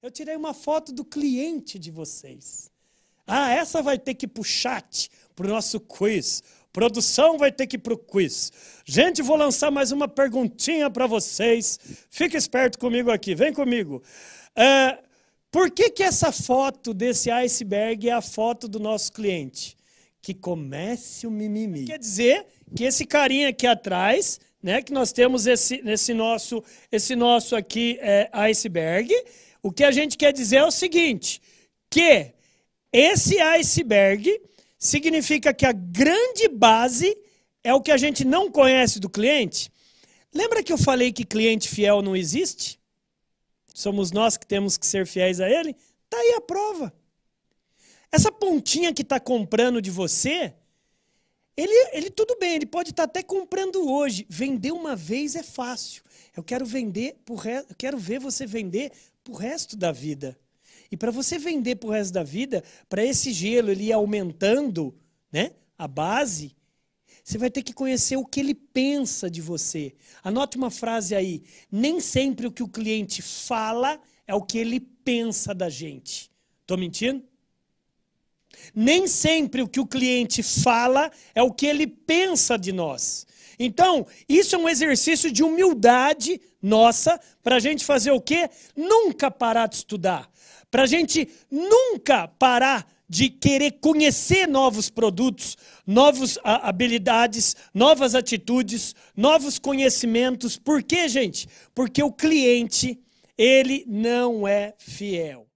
Eu tirei uma foto do cliente de vocês. Ah, essa vai ter que ir para o chat, para o nosso quiz. Produção vai ter que ir para o quiz. Gente, vou lançar mais uma perguntinha para vocês. Fica esperto comigo aqui, vem comigo. É, por que, que essa foto desse iceberg é a foto do nosso cliente? Que comece o mimimi. Quer dizer que esse carinha aqui atrás, né, que nós temos esse, esse, nosso, esse nosso aqui é, iceberg, o que a gente quer dizer é o seguinte, que esse iceberg significa que a grande base é o que a gente não conhece do cliente. Lembra que eu falei que cliente fiel não existe? Somos nós que temos que ser fiéis a ele? Está aí a prova. Essa pontinha que está comprando de você, ele, ele tudo bem, ele pode estar tá até comprando hoje. Vender uma vez é fácil. Eu quero vender, por re... eu quero ver você vender para o resto da vida. E para você vender para o resto da vida, para esse gelo ele ir aumentando né, a base, você vai ter que conhecer o que ele pensa de você. Anote uma frase aí. Nem sempre o que o cliente fala é o que ele pensa da gente. Estou mentindo? Nem sempre o que o cliente fala é o que ele pensa de nós. Então, isso é um exercício de humildade nossa para a gente fazer o quê? Nunca parar de estudar. Para a gente nunca parar de querer conhecer novos produtos, novas habilidades, novas atitudes, novos conhecimentos. Por quê, gente? Porque o cliente, ele não é fiel.